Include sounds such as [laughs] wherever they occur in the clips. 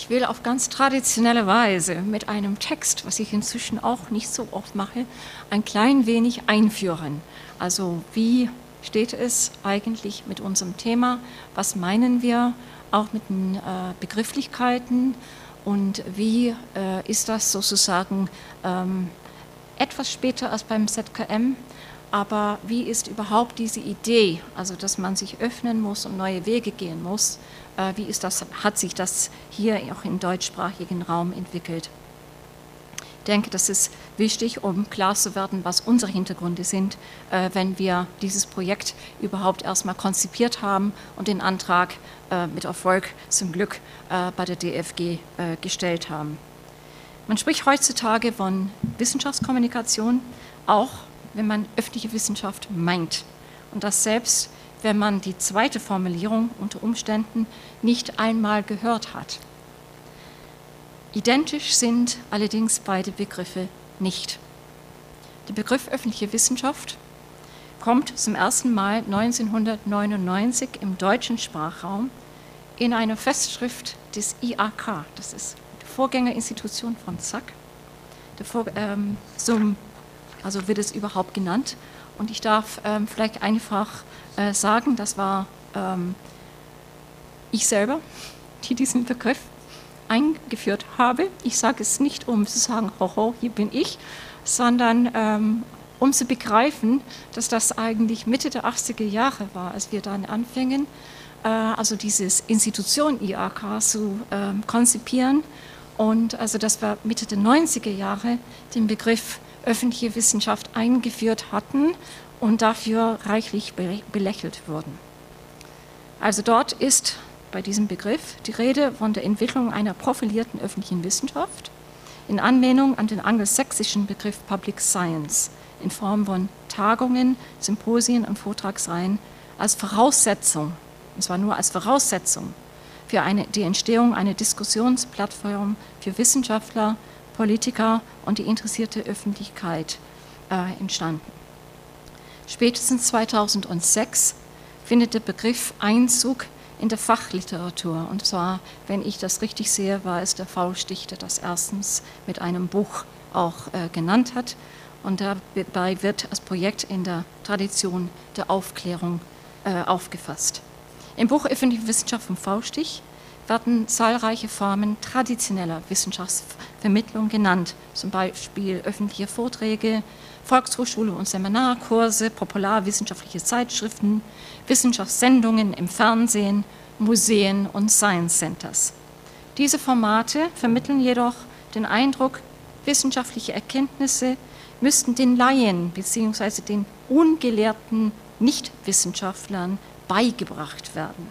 Ich will auf ganz traditionelle Weise mit einem Text, was ich inzwischen auch nicht so oft mache, ein klein wenig einführen. Also wie steht es eigentlich mit unserem Thema? Was meinen wir auch mit den äh, Begrifflichkeiten? Und wie äh, ist das sozusagen ähm, etwas später als beim ZKM? Aber wie ist überhaupt diese Idee, also dass man sich öffnen muss und neue Wege gehen muss, wie ist das, hat sich das hier auch im deutschsprachigen Raum entwickelt? Ich denke, das ist wichtig, um klar zu werden, was unsere Hintergründe sind, äh, wenn wir dieses Projekt überhaupt erstmal konzipiert haben und den Antrag äh, mit Erfolg zum Glück bei der DFG gestellt haben. Man spricht heutzutage von Wissenschaftskommunikation, auch wenn man öffentliche Wissenschaft meint. Und das selbst, wenn man die zweite Formulierung unter Umständen nicht einmal gehört hat. Identisch sind allerdings beide Begriffe nicht. Der Begriff öffentliche Wissenschaft kommt zum ersten Mal 1999 im deutschen Sprachraum in einer Festschrift des IAK, das ist Vorgängerinstitution von ZAK. Vor, ähm, zum, also wird es überhaupt genannt. Und ich darf ähm, vielleicht einfach äh, sagen, das war ähm, ich selber, [laughs] die diesen Begriff eingeführt habe. Ich sage es nicht, um zu sagen, hoho, hier bin ich, sondern ähm, um zu begreifen, dass das eigentlich Mitte der 80er Jahre war, als wir dann anfingen, äh, also dieses Institution IAK zu äh, konzipieren und also, dass wir Mitte der 90er Jahre den Begriff öffentliche Wissenschaft eingeführt hatten und dafür reichlich belächelt wurden. Also dort ist bei diesem Begriff die Rede von der Entwicklung einer profilierten öffentlichen Wissenschaft in Anlehnung an den angelsächsischen Begriff Public Science in Form von Tagungen, Symposien und Vortragsreihen als Voraussetzung, und zwar nur als Voraussetzung für eine, die Entstehung einer Diskussionsplattform für Wissenschaftler, Politiker und die interessierte Öffentlichkeit äh, entstanden. Spätestens 2006 findet der Begriff Einzug in der Fachliteratur. Und zwar, wenn ich das richtig sehe, war es der Faulstich, der das erstens mit einem Buch auch äh, genannt hat. Und dabei wird das Projekt in der Tradition der Aufklärung äh, aufgefasst. Im Buch Öffentliche Wissenschaft vom V-Stich werden zahlreiche Formen traditioneller Wissenschaftsvermittlung genannt, zum Beispiel öffentliche Vorträge, Volkshochschule und Seminarkurse, popularwissenschaftliche Zeitschriften, Wissenschaftssendungen im Fernsehen, Museen und Science Centers. Diese Formate vermitteln jedoch den Eindruck, wissenschaftliche Erkenntnisse müssten den Laien bzw. den ungelehrten Nichtwissenschaftlern beigebracht werden.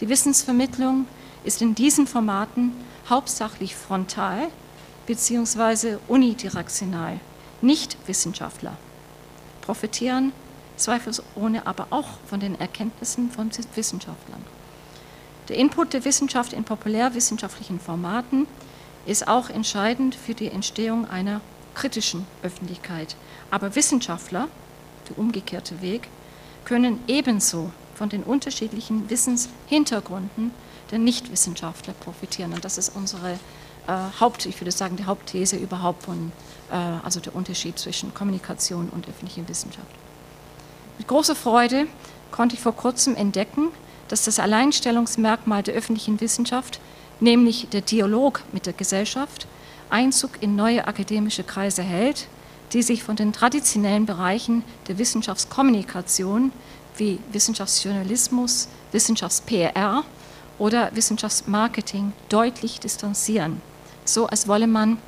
Die Wissensvermittlung ist in diesen Formaten hauptsächlich frontal bzw. unidirektional. Nicht Wissenschaftler profitieren zweifelsohne aber auch von den Erkenntnissen von Wissenschaftlern. Der Input der Wissenschaft in populärwissenschaftlichen Formaten ist auch entscheidend für die Entstehung einer kritischen Öffentlichkeit. Aber Wissenschaftler, der umgekehrte Weg, können ebenso von den unterschiedlichen Wissenshintergründen der Nichtwissenschaftler profitieren. Und das ist unsere äh, Haupt, ich würde sagen, die Hauptthese überhaupt von, äh, also der Unterschied zwischen Kommunikation und öffentlicher Wissenschaft. Mit großer Freude konnte ich vor kurzem entdecken, dass das Alleinstellungsmerkmal der öffentlichen Wissenschaft, nämlich der Dialog mit der Gesellschaft, Einzug in neue akademische Kreise hält, die sich von den traditionellen Bereichen der Wissenschaftskommunikation wie Wissenschaftsjournalismus, Wissenschafts-PR oder Wissenschaftsmarketing deutlich distanzieren, so als wolle man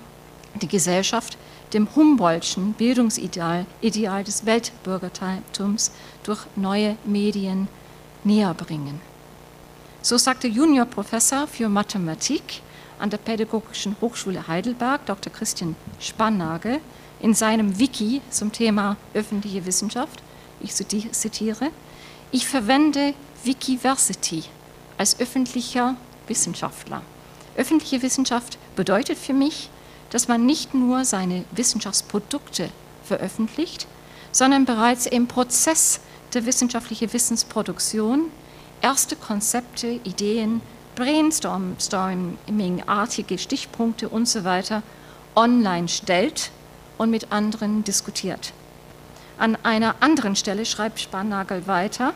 die Gesellschaft dem Humboldtschen Bildungsideal Ideal des Weltbürgertums durch neue Medien näher bringen. So sagte Juniorprofessor für Mathematik an der Pädagogischen Hochschule Heidelberg, Dr. Christian Spannagel, in seinem Wiki zum Thema öffentliche Wissenschaft, ich zitiere, ich verwende Wikiversity als öffentlicher Wissenschaftler. Öffentliche Wissenschaft bedeutet für mich, dass man nicht nur seine Wissenschaftsprodukte veröffentlicht, sondern bereits im Prozess der wissenschaftlichen Wissensproduktion erste Konzepte, Ideen, Brainstorming-artige Stichpunkte und so weiter online stellt und mit anderen diskutiert. An einer anderen Stelle schreibt Spanagel weiter,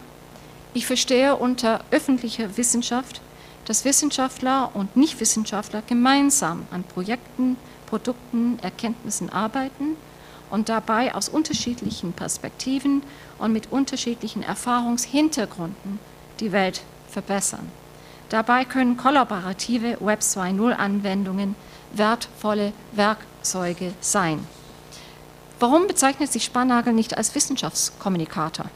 ich verstehe unter öffentlicher Wissenschaft, dass Wissenschaftler und Nichtwissenschaftler gemeinsam an Projekten, Produkten, Erkenntnissen arbeiten und dabei aus unterschiedlichen Perspektiven und mit unterschiedlichen Erfahrungshintergründen die Welt verbessern. Dabei können kollaborative Web 2.0 Anwendungen wertvolle Werkzeuge sein. Warum bezeichnet sich Spannagel nicht als Wissenschaftskommunikator?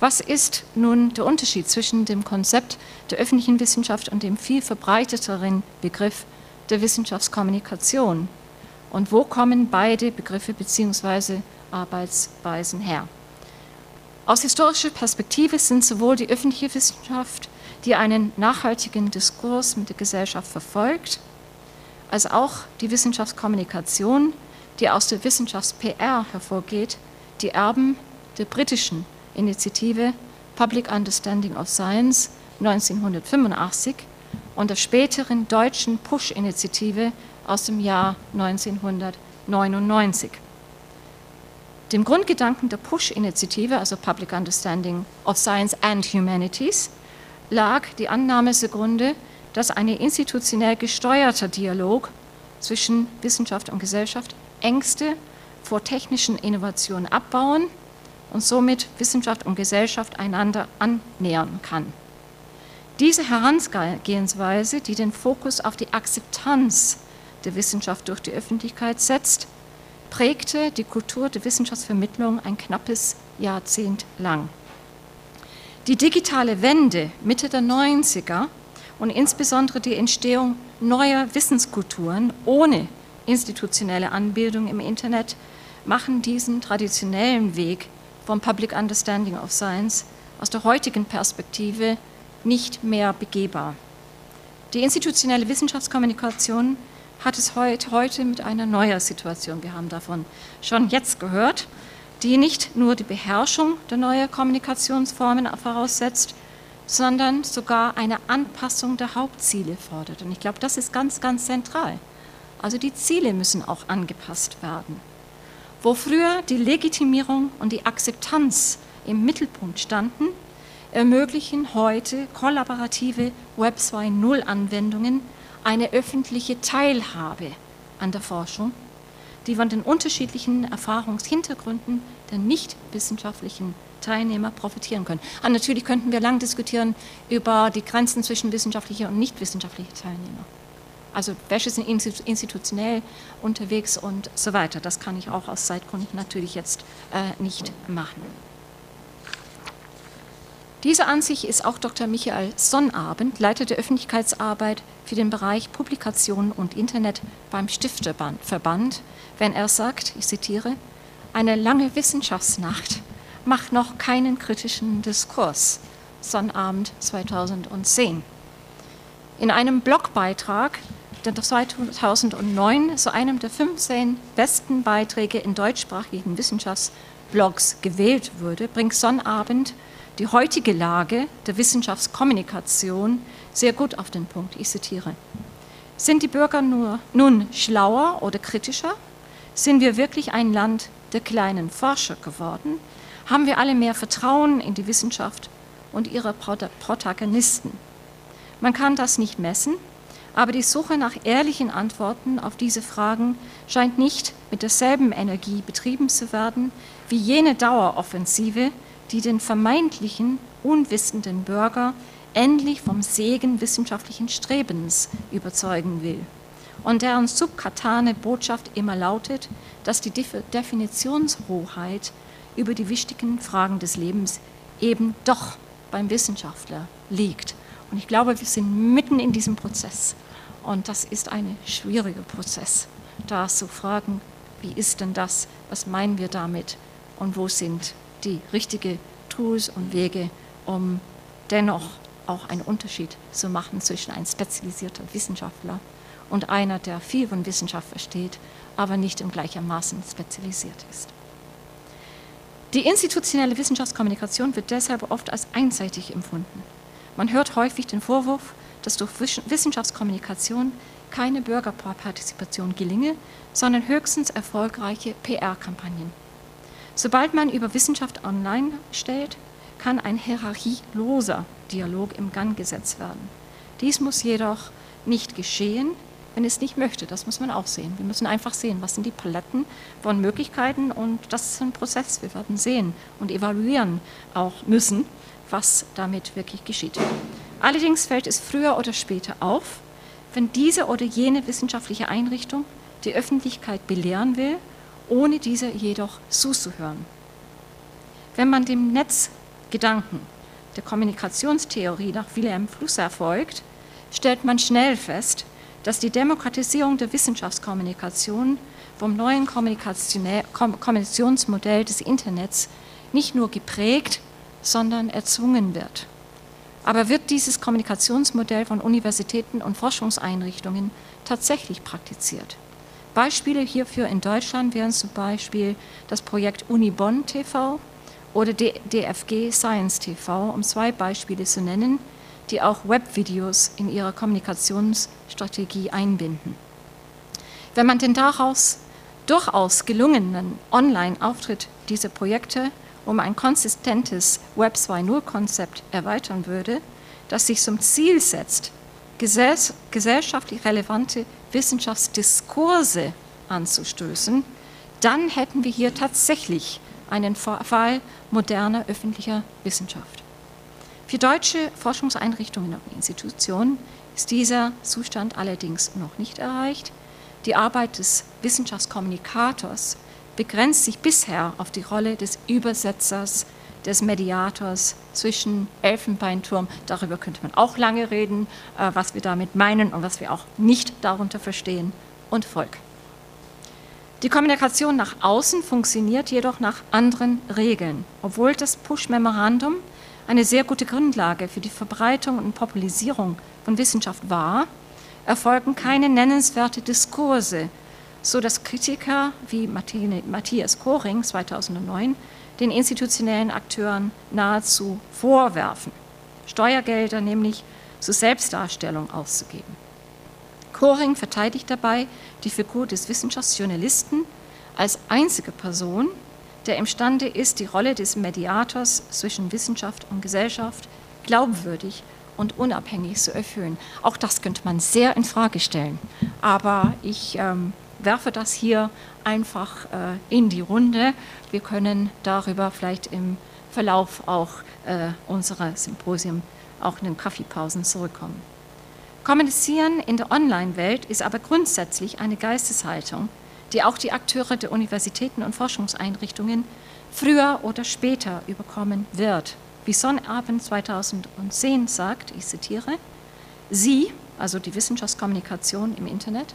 Was ist nun der Unterschied zwischen dem Konzept der öffentlichen Wissenschaft und dem viel verbreiteteren Begriff der Wissenschaftskommunikation? Und wo kommen beide Begriffe bzw. Arbeitsweisen her? Aus historischer Perspektive sind sowohl die öffentliche Wissenschaft, die einen nachhaltigen Diskurs mit der Gesellschaft verfolgt, als auch die Wissenschaftskommunikation, die aus der Wissenschafts-PR hervorgeht, die Erben der britischen Initiative Public Understanding of Science 1985 und der späteren deutschen Push-Initiative aus dem Jahr 1999. Dem Grundgedanken der Push-Initiative, also Public Understanding of Science and Humanities, lag die Annahme zugrunde, dass ein institutionell gesteuerter Dialog zwischen Wissenschaft und Gesellschaft Ängste vor technischen Innovationen abbauen und somit Wissenschaft und Gesellschaft einander annähern kann. Diese Herangehensweise, die den Fokus auf die Akzeptanz der Wissenschaft durch die Öffentlichkeit setzt, prägte die Kultur der Wissenschaftsvermittlung ein knappes Jahrzehnt lang. Die digitale Wende Mitte der 90er und insbesondere die Entstehung neuer Wissenskulturen ohne institutionelle Anbildung im Internet machen diesen traditionellen Weg vom Public Understanding of Science aus der heutigen Perspektive nicht mehr begehbar. Die institutionelle Wissenschaftskommunikation hat es heute mit einer neuen Situation, wir haben davon schon jetzt gehört, die nicht nur die Beherrschung der neuen Kommunikationsformen voraussetzt, sondern sogar eine Anpassung der Hauptziele fordert. Und ich glaube, das ist ganz, ganz zentral. Also die Ziele müssen auch angepasst werden. Wo früher die Legitimierung und die Akzeptanz im Mittelpunkt standen, ermöglichen heute kollaborative Web 2.0 Anwendungen eine öffentliche Teilhabe an der Forschung, die von den unterschiedlichen Erfahrungshintergründen der nicht wissenschaftlichen Teilnehmer profitieren können. Und ah, natürlich könnten wir lang diskutieren über die Grenzen zwischen wissenschaftlicher und nicht wissenschaftlicher Teilnehmer. Also welche sind institutionell unterwegs und so weiter. Das kann ich auch aus Zeitgründen natürlich jetzt äh, nicht machen. Diese Ansicht ist auch Dr. Michael Sonnabend, Leiter der Öffentlichkeitsarbeit für den Bereich Publikation und Internet beim Stifterverband, wenn er sagt, ich zitiere, eine lange Wissenschaftsnacht macht noch keinen kritischen Diskurs. Sonnabend 2010. In einem Blogbeitrag, 2009 zu einem der 15 besten Beiträge in deutschsprachigen Wissenschaftsblogs gewählt wurde, bringt Sonnabend die heutige Lage der Wissenschaftskommunikation sehr gut auf den Punkt. Ich zitiere. Sind die Bürger nur, nun schlauer oder kritischer? Sind wir wirklich ein Land der kleinen Forscher geworden? Haben wir alle mehr Vertrauen in die Wissenschaft und ihre Protagonisten? Man kann das nicht messen, aber die Suche nach ehrlichen Antworten auf diese Fragen scheint nicht mit derselben Energie betrieben zu werden wie jene Daueroffensive, die den vermeintlichen unwissenden Bürger endlich vom Segen wissenschaftlichen Strebens überzeugen will und deren subkatane Botschaft immer lautet, dass die Definitionshoheit über die wichtigen Fragen des Lebens eben doch beim Wissenschaftler liegt. Und ich glaube, wir sind mitten in diesem Prozess. Und das ist ein schwieriger Prozess, da zu fragen, wie ist denn das, was meinen wir damit und wo sind die richtigen Tools und Wege, um dennoch auch einen Unterschied zu machen zwischen einem spezialisierten Wissenschaftler und einer, der viel von Wissenschaft versteht, aber nicht im gleichermaßen spezialisiert ist. Die institutionelle Wissenschaftskommunikation wird deshalb oft als einseitig empfunden. Man hört häufig den Vorwurf, dass durch Wissenschaftskommunikation keine Bürgerpartizipation gelinge, sondern höchstens erfolgreiche PR-Kampagnen. Sobald man über Wissenschaft online stellt, kann ein hierarchieloser Dialog im Gang gesetzt werden. Dies muss jedoch nicht geschehen, wenn es nicht möchte. Das muss man auch sehen. Wir müssen einfach sehen, was sind die Paletten von Möglichkeiten und das ist ein Prozess. Wir werden sehen und evaluieren auch müssen, was damit wirklich geschieht. Allerdings fällt es früher oder später auf, wenn diese oder jene wissenschaftliche Einrichtung die Öffentlichkeit belehren will, ohne diese jedoch zuzuhören. Wenn man dem Netzgedanken der Kommunikationstheorie nach Wilhelm Flusser folgt, stellt man schnell fest, dass die Demokratisierung der Wissenschaftskommunikation vom neuen Kommunikationsmodell des Internets nicht nur geprägt, sondern erzwungen wird. Aber wird dieses Kommunikationsmodell von Universitäten und Forschungseinrichtungen tatsächlich praktiziert? Beispiele hierfür in Deutschland wären zum Beispiel das Projekt Unibon TV oder DFG Science TV, um zwei Beispiele zu nennen, die auch Webvideos in ihre Kommunikationsstrategie einbinden. Wenn man den daraus durchaus gelungenen Online-Auftritt dieser Projekte um ein konsistentes Web 2.0-Konzept erweitern würde, das sich zum Ziel setzt, gesellschaftlich relevante Wissenschaftsdiskurse anzustößen, dann hätten wir hier tatsächlich einen Fall moderner öffentlicher Wissenschaft. Für deutsche Forschungseinrichtungen und Institutionen ist dieser Zustand allerdings noch nicht erreicht. Die Arbeit des Wissenschaftskommunikators begrenzt sich bisher auf die Rolle des Übersetzers, des Mediators zwischen Elfenbeinturm, darüber könnte man auch lange reden, äh, was wir damit meinen und was wir auch nicht darunter verstehen, und Volk. Die Kommunikation nach außen funktioniert jedoch nach anderen Regeln, obwohl das Push-Memorandum eine sehr gute Grundlage für die Verbreitung und Populisierung von Wissenschaft war, erfolgen keine nennenswerte Diskurse, so dass Kritiker wie Matthias Koring 2009 den institutionellen Akteuren nahezu vorwerfen, Steuergelder nämlich zur Selbstdarstellung auszugeben. Koring verteidigt dabei die Figur des Wissenschaftsjournalisten als einzige Person, der imstande ist, die Rolle des Mediators zwischen Wissenschaft und Gesellschaft glaubwürdig und unabhängig zu erfüllen. Auch das könnte man sehr in Frage stellen. Aber ich ähm, werfe das hier einfach äh, in die Runde. Wir können darüber vielleicht im Verlauf auch äh, unserer Symposium auch in den Kaffeepausen zurückkommen. Kommunizieren in der Online-Welt ist aber grundsätzlich eine Geisteshaltung, die auch die Akteure der Universitäten und Forschungseinrichtungen früher oder später überkommen wird. Wie Sonnabend 2010 sagt, ich zitiere, Sie, also die Wissenschaftskommunikation im Internet,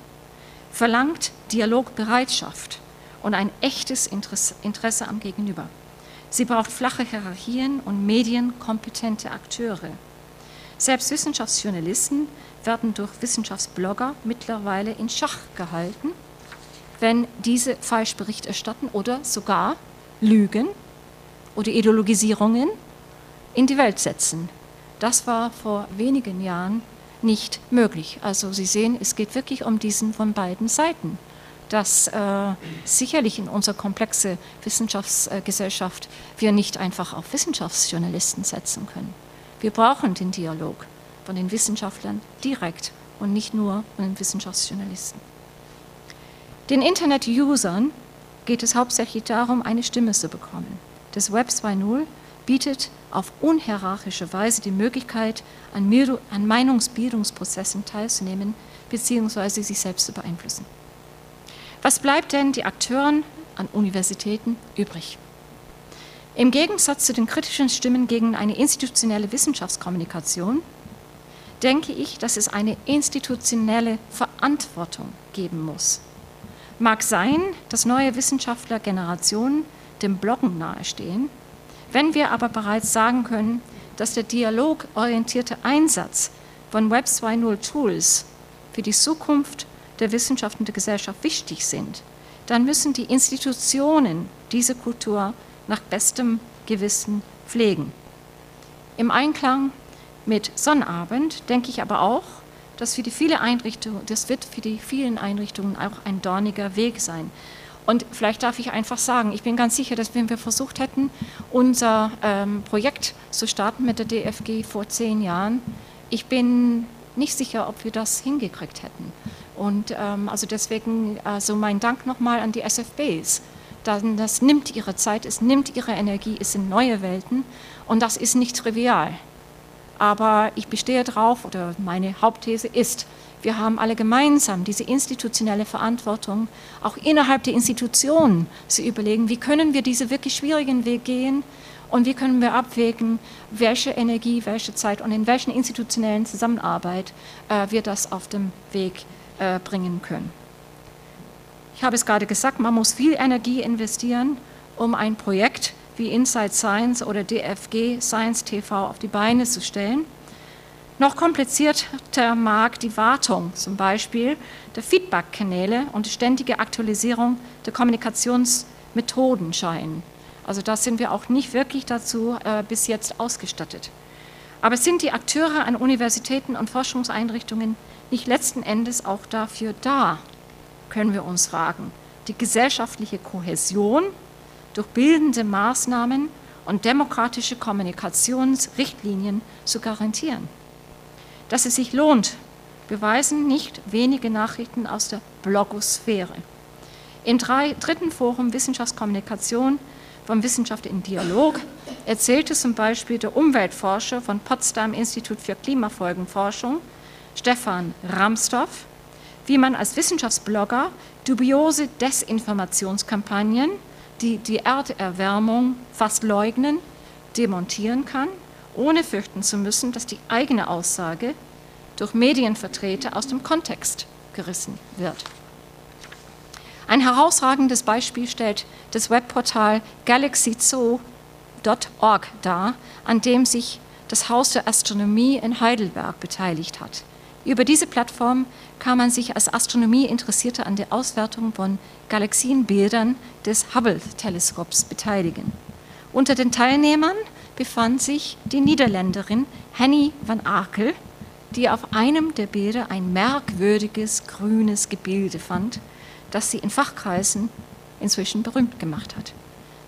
verlangt Dialogbereitschaft und ein echtes Interesse am Gegenüber. Sie braucht flache Hierarchien und medienkompetente Akteure. Selbst Wissenschaftsjournalisten werden durch Wissenschaftsblogger mittlerweile in Schach gehalten wenn diese Falschbericht erstatten oder sogar Lügen oder Ideologisierungen in die Welt setzen. Das war vor wenigen Jahren nicht möglich. Also Sie sehen, es geht wirklich um diesen von beiden Seiten, dass äh, sicherlich in unserer komplexen Wissenschaftsgesellschaft wir nicht einfach auf Wissenschaftsjournalisten setzen können. Wir brauchen den Dialog von den Wissenschaftlern direkt und nicht nur von den Wissenschaftsjournalisten. Den Internet-Usern geht es hauptsächlich darum, eine Stimme zu bekommen. Das Web 2.0 bietet auf unhierarchische Weise die Möglichkeit, an, Meinungsbildungsprozessen teilzunehmen bzw. sich selbst zu beeinflussen. Was bleibt denn die Akteuren an Universitäten übrig? Im Gegensatz zu den kritischen Stimmen gegen eine institutionelle Wissenschaftskommunikation denke ich, dass es eine institutionelle Verantwortung geben muss Mag sein, dass neue Wissenschaftlergenerationen dem Bloggen nahestehen, wenn wir aber bereits sagen können, dass der dialogorientierte Einsatz von Web 2.0 Tools für die Zukunft der Wissenschaft und der Gesellschaft wichtig sind, dann müssen die Institutionen diese Kultur nach bestem Gewissen pflegen. Im Einklang mit Sonnabend denke ich aber auch, dass für die viele Einrichtungen, das wird für die vielen Einrichtungen auch ein dorniger Weg sein. Und vielleicht darf ich einfach sagen, ich bin ganz sicher, dass wenn wir versucht hätten, unser ähm, Projekt zu starten mit der DFG vor zehn Jahren, ich bin nicht sicher, ob wir das hingekriegt hätten. Und ähm, also deswegen also mein Dank nochmal an die SFBs. Dann, das nimmt ihre Zeit, es nimmt ihre Energie, es sind neue Welten und das ist nicht trivial. Aber ich bestehe darauf, oder meine Hauptthese ist, wir haben alle gemeinsam diese institutionelle Verantwortung, auch innerhalb der Institutionen zu überlegen, wie können wir diese wirklich schwierigen Weg gehen und wie können wir abwägen, welche Energie, welche Zeit und in welchen institutionellen Zusammenarbeit äh, wir das auf dem Weg äh, bringen können. Ich habe es gerade gesagt, man muss viel Energie investieren, um ein Projekt wie Inside Science oder DFG Science TV auf die Beine zu stellen. Noch komplizierter mag die Wartung zum Beispiel der Feedback-Kanäle und die ständige Aktualisierung der Kommunikationsmethoden scheinen. Also da sind wir auch nicht wirklich dazu äh, bis jetzt ausgestattet. Aber sind die Akteure an Universitäten und Forschungseinrichtungen nicht letzten Endes auch dafür da, können wir uns fragen, die gesellschaftliche Kohäsion durch bildende Maßnahmen und demokratische Kommunikationsrichtlinien zu garantieren? Dass es sich lohnt, beweisen nicht wenige Nachrichten aus der Blogosphäre. Im dritten Forum Wissenschaftskommunikation vom Wissenschaft in Dialog erzählte zum Beispiel der Umweltforscher von Potsdam Institut für Klimafolgenforschung, Stefan Ramstoff, wie man als Wissenschaftsblogger dubiose Desinformationskampagnen, die die Erderwärmung fast leugnen, demontieren kann ohne fürchten zu müssen, dass die eigene Aussage durch Medienvertreter aus dem Kontext gerissen wird. Ein herausragendes Beispiel stellt das Webportal galaxyzoo.org dar, an dem sich das Haus der Astronomie in Heidelberg beteiligt hat. Über diese Plattform kann man sich als Astronomieinteressierter an der Auswertung von Galaxienbildern des Hubble-Teleskops beteiligen. Unter den Teilnehmern befand sich die Niederländerin Henny van Akel, die auf einem der Bilder ein merkwürdiges grünes Gebilde fand, das sie in Fachkreisen inzwischen berühmt gemacht hat.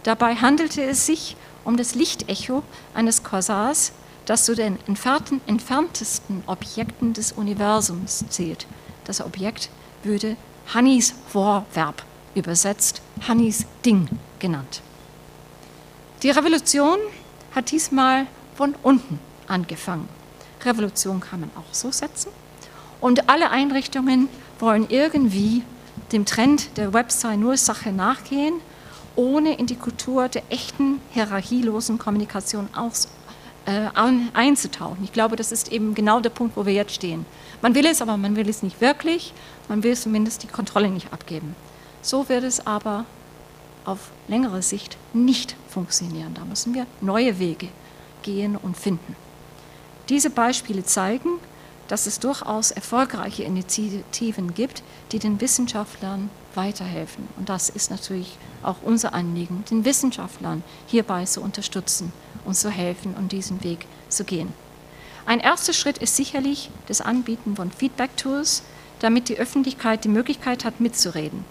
Dabei handelte es sich um das Lichtecho eines Quasars, das zu den entferntesten Objekten des Universums zählt. Das Objekt würde Hannis Vorwerb übersetzt, Hannis Ding genannt. Die Revolution hat diesmal von unten angefangen. Revolution kann man auch so setzen. Und alle Einrichtungen wollen irgendwie dem Trend der Website nur Sache nachgehen, ohne in die Kultur der echten hierarchielosen Kommunikation aus, äh, einzutauchen. Ich glaube, das ist eben genau der Punkt, wo wir jetzt stehen. Man will es, aber man will es nicht wirklich. Man will zumindest die Kontrolle nicht abgeben. So wird es aber auf längere Sicht nicht funktionieren. Da müssen wir neue Wege gehen und finden. Diese Beispiele zeigen, dass es durchaus erfolgreiche Initiativen gibt, die den Wissenschaftlern weiterhelfen. Und das ist natürlich auch unser Anliegen, den Wissenschaftlern hierbei zu unterstützen und zu helfen und diesen Weg zu gehen. Ein erster Schritt ist sicherlich das Anbieten von Feedback-Tools, damit die Öffentlichkeit die Möglichkeit hat, mitzureden.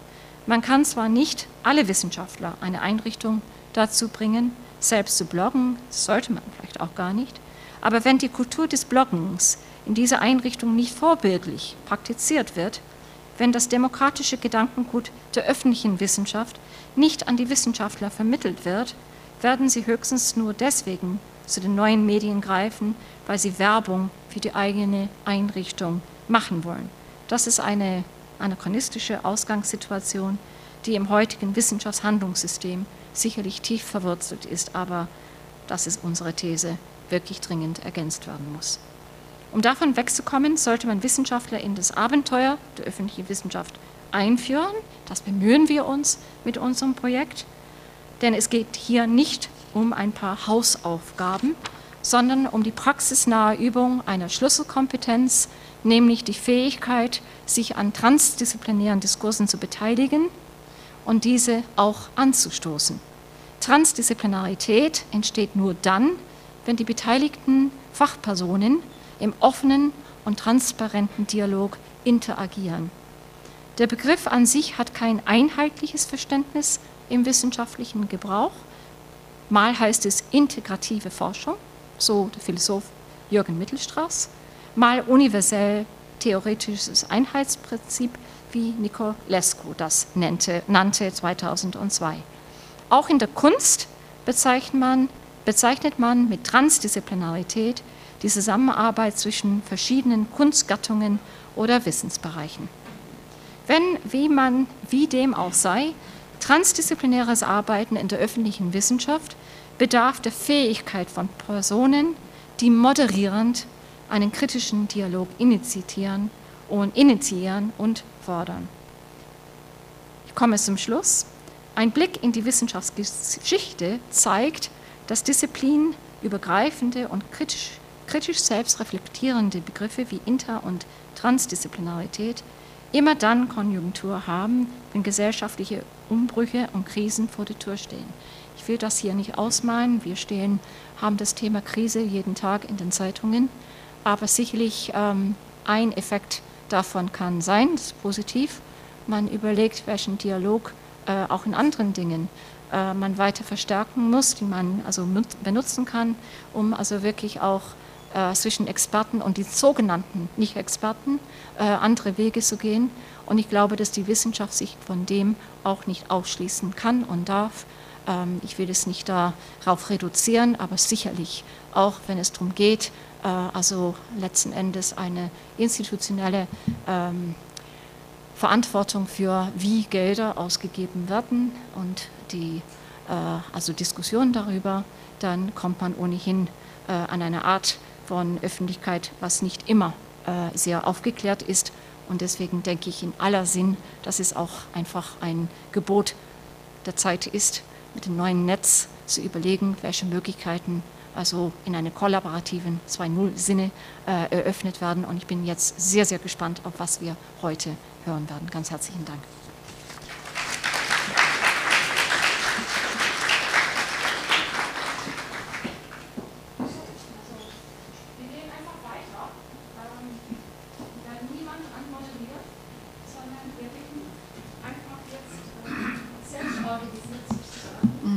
Man kann zwar nicht alle Wissenschaftler einer Einrichtung dazu bringen, selbst zu bloggen, sollte man vielleicht auch gar nicht, aber wenn die Kultur des Bloggens in dieser Einrichtung nicht vorbildlich praktiziert wird, wenn das demokratische Gedankengut der öffentlichen Wissenschaft nicht an die Wissenschaftler vermittelt wird, werden sie höchstens nur deswegen zu den neuen Medien greifen, weil sie Werbung für die eigene Einrichtung machen wollen. Das ist eine anachronistische Ausgangssituation, die im heutigen Wissenschaftshandlungssystem sicherlich tief verwurzelt ist, aber das ist unsere These, wirklich dringend ergänzt werden muss. Um davon wegzukommen, sollte man Wissenschaftler in das Abenteuer der öffentlichen Wissenschaft einführen. Das bemühen wir uns mit unserem Projekt, denn es geht hier nicht um ein paar Hausaufgaben, sondern um die praxisnahe Übung einer Schlüsselkompetenz, nämlich die Fähigkeit, sich an transdisziplinären Diskursen zu beteiligen und diese auch anzustoßen. Transdisziplinarität entsteht nur dann, wenn die beteiligten Fachpersonen im offenen und transparenten Dialog interagieren. Der Begriff an sich hat kein einheitliches Verständnis im wissenschaftlichen Gebrauch. Mal heißt es integrative Forschung, so der Philosoph Jürgen Mittelstraß, mal universell theoretisches Einheitsprinzip, wie Nicolescu das nannte, nannte 2002. Auch in der Kunst bezeichnet man, bezeichnet man mit Transdisziplinarität die Zusammenarbeit zwischen verschiedenen Kunstgattungen oder Wissensbereichen. Wenn, wie man, wie dem auch sei, transdisziplinäres Arbeiten in der öffentlichen Wissenschaft bedarf der Fähigkeit von Personen, die moderierend einen kritischen Dialog initiieren und, initiieren und fordern. Ich komme zum Schluss. Ein Blick in die Wissenschaftsgeschichte zeigt, dass disziplinübergreifende und kritisch, kritisch selbstreflektierende Begriffe wie Inter- und Transdisziplinarität immer dann Konjunktur haben, wenn gesellschaftliche Umbrüche und Krisen vor der Tür stehen. Ich will das hier nicht ausmalen. Wir stehen, haben das Thema Krise jeden Tag in den Zeitungen. Aber sicherlich ähm, ein Effekt davon kann sein, das ist positiv. Man überlegt, welchen Dialog äh, auch in anderen Dingen äh, man weiter verstärken muss, die man also benutzen kann, um also wirklich auch äh, zwischen Experten und die sogenannten Nicht-Experten äh, andere Wege zu gehen. Und ich glaube, dass die Wissenschaft sich von dem auch nicht ausschließen kann und darf. Ähm, ich will es nicht darauf reduzieren, aber sicherlich auch, wenn es darum geht, also letzten Endes eine institutionelle ähm, Verantwortung für, wie Gelder ausgegeben werden und die also Diskussion darüber, dann kommt man ohnehin an eine Art von Öffentlichkeit, was nicht immer sehr aufgeklärt ist. Und deswegen denke ich in aller Sinn, dass es auch einfach ein Gebot der Zeit ist, mit dem neuen Netz zu überlegen, welche Möglichkeiten also in einem kollaborativen 2.0-Sinne äh, eröffnet werden. Und ich bin jetzt sehr, sehr gespannt, auf was wir heute hören werden. Ganz herzlichen Dank.